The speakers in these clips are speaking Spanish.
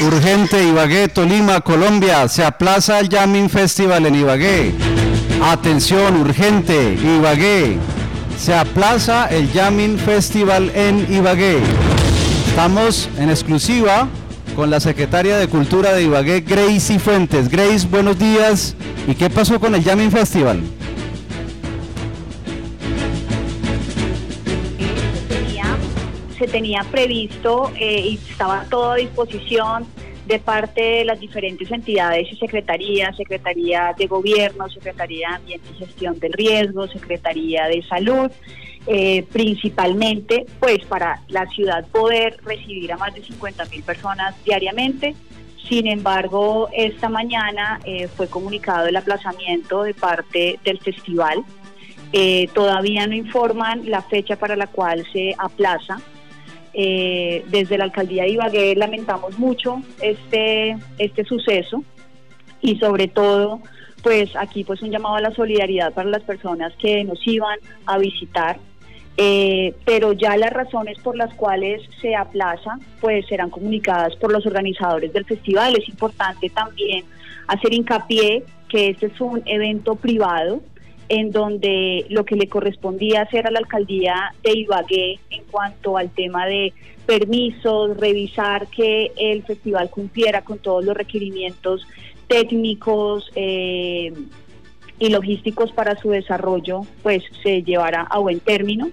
Urgente, Ibagué, Tolima, Colombia. Se aplaza el Yamin Festival en Ibagué. Atención, urgente, Ibagué. Se aplaza el Yamin Festival en Ibagué. Estamos en exclusiva con la secretaria de Cultura de Ibagué, Gracie Fuentes. Grace, buenos días. ¿Y qué pasó con el Yamin Festival? Se tenía previsto eh, y estaba todo a disposición de parte de las diferentes entidades y secretarías, Secretaría de Gobierno, Secretaría de Ambiente y Gestión del Riesgo, Secretaría de Salud, eh, principalmente pues para la ciudad poder recibir a más de 50 mil personas diariamente. Sin embargo, esta mañana eh, fue comunicado el aplazamiento de parte del festival. todavía no informan la fecha para la cual se aplaza. Eh, desde la alcaldía de Ibagué lamentamos mucho este, este suceso y sobre todo pues aquí pues un llamado a la solidaridad para las personas que nos iban a visitar, eh, pero ya las razones por las cuales se aplaza pues serán comunicadas por los organizadores del festival. Es importante también hacer hincapié que este es un evento privado en donde lo que le correspondía hacer a la alcaldía de Ibagué en cuanto al tema de permisos, revisar que el festival cumpliera con todos los requerimientos técnicos eh, y logísticos para su desarrollo, pues se llevará a buen término.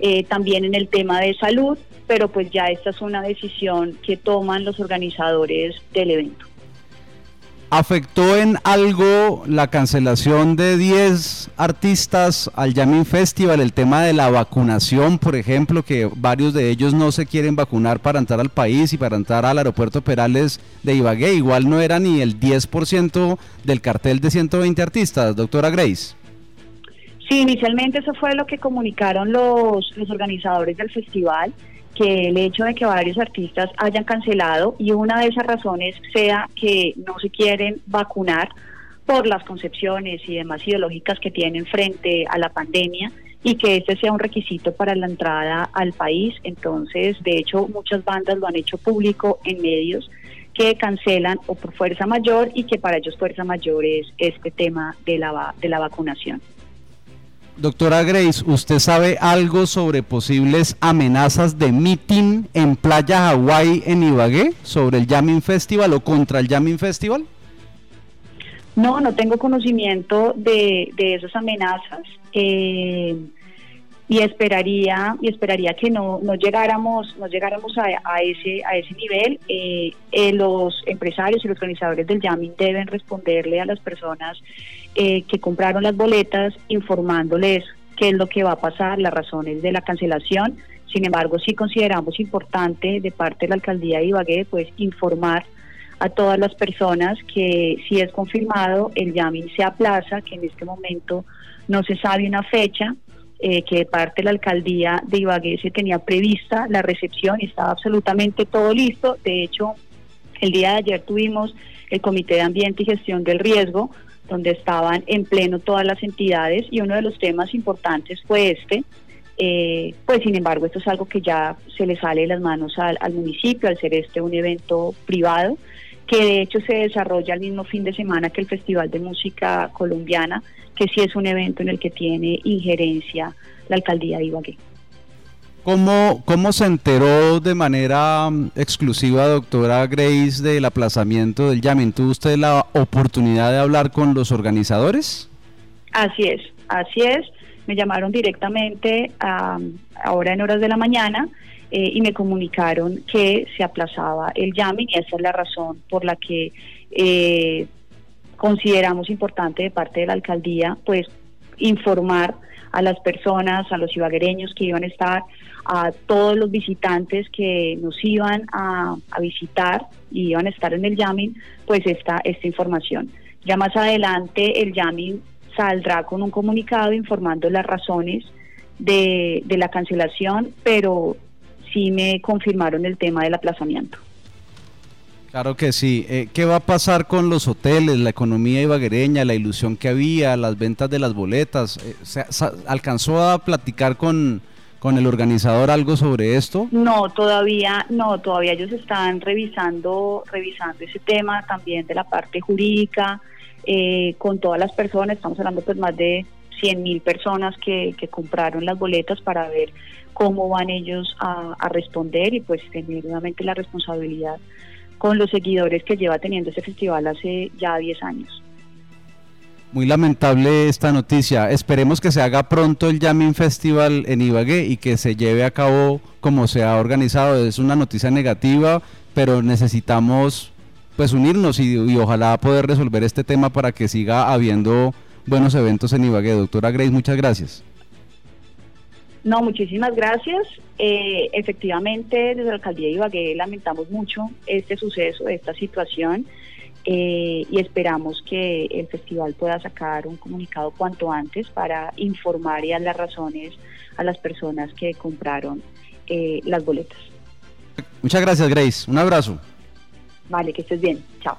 Eh, también en el tema de salud, pero pues ya esta es una decisión que toman los organizadores del evento. ¿Afectó en algo la cancelación de 10 artistas al Yamin Festival? El tema de la vacunación, por ejemplo, que varios de ellos no se quieren vacunar para entrar al país y para entrar al aeropuerto Perales de Ibagué. Igual no era ni el 10% del cartel de 120 artistas, doctora Grace. Sí, inicialmente eso fue lo que comunicaron los, los organizadores del festival que el hecho de que varios artistas hayan cancelado y una de esas razones sea que no se quieren vacunar por las concepciones y demás ideológicas que tienen frente a la pandemia y que este sea un requisito para la entrada al país. Entonces, de hecho, muchas bandas lo han hecho público en medios que cancelan o por fuerza mayor y que para ellos fuerza mayor es este tema de la, de la vacunación. Doctora Grace, ¿usted sabe algo sobre posibles amenazas de meeting en Playa Hawái en Ibagué sobre el Yamin Festival o contra el Yamin Festival? No, no tengo conocimiento de, esas amenazas. Eh, y esperaría y esperaría que no, no llegáramos no llegáramos a, ese a ese nivel. Eh, eh, los empresarios y los organizadores del Yamin deben responderle a las personas eh, que compraron las boletas informándoles qué es lo que va a pasar las razones de la cancelación. Sin embargo sí consideramos importante de parte de la alcaldía de Ibagué pues informar a todas las personas que si es confirmado el Yamin se aplaza que en este momento no se sabe una fecha eh, que de parte de la alcaldía de Ibagué se tenía prevista la recepción y estaba absolutamente todo listo. De hecho, el día de ayer tuvimos el Comité de Ambiente y Gestión del Riesgo, donde estaban en pleno todas las entidades y uno de los temas importantes fue este. Eh, pues sin embargo, esto es algo que ya se le sale de las manos al, al municipio al ser este un evento privado que de hecho se desarrolla el mismo fin de semana que el Festival de Música Colombiana, que sí es un evento en el que tiene injerencia la alcaldía de Ibagué. ¿Cómo, ¿Cómo se enteró de manera mm, exclusiva, doctora Grace, del aplazamiento del Yamin? ¿Tuvo usted la oportunidad de hablar con los organizadores? Así es, así es. Me llamaron directamente a, ahora en horas de la mañana eh, y me comunicaron que se aplazaba el Yamin y esa es la razón por la que eh, consideramos importante de parte de la alcaldía pues informar a las personas, a los ibaguereños que iban a estar, a todos los visitantes que nos iban a, visitar y iban a estar en el Yamin, pues esta, esta información. Ya más adelante el Yamin saldrá con un comunicado informando las razones de, de la cancelación, pero sí me confirmaron el tema del aplazamiento. Claro que sí. Eh, ¿Qué va a pasar con los hoteles, la economía ibaguereña, la ilusión que había, las ventas de las boletas? Eh, ¿se, alcanzó a platicar con, con el organizador algo sobre esto? No, todavía no, todavía ellos están revisando revisando ese tema también de la parte jurídica eh, con todas las personas, estamos hablando pues más de 100 mil personas que, que, compraron las boletas para ver cómo van ellos a, a responder y pues tener nuevamente la responsabilidad con los seguidores que lleva teniendo ese festival hace ya 10 años. Muy lamentable esta noticia. Esperemos que se haga pronto el Yamin Festival en Ibagué y que se lleve a cabo como se ha organizado. Es una noticia negativa, pero necesitamos pues unirnos y, y ojalá poder resolver este tema para que siga habiendo buenos eventos en Ibagué. Doctora Grace, muchas gracias. No, muchísimas gracias. Eh, efectivamente, desde la alcaldía de Ibagué lamentamos mucho este suceso, esta situación. Eh, y esperamos que el festival pueda sacar un comunicado cuanto antes para informar y dar las razones a las personas que compraron eh, las boletas. Muchas gracias, Grace. Un abrazo. Vale, que estés bien. Chao.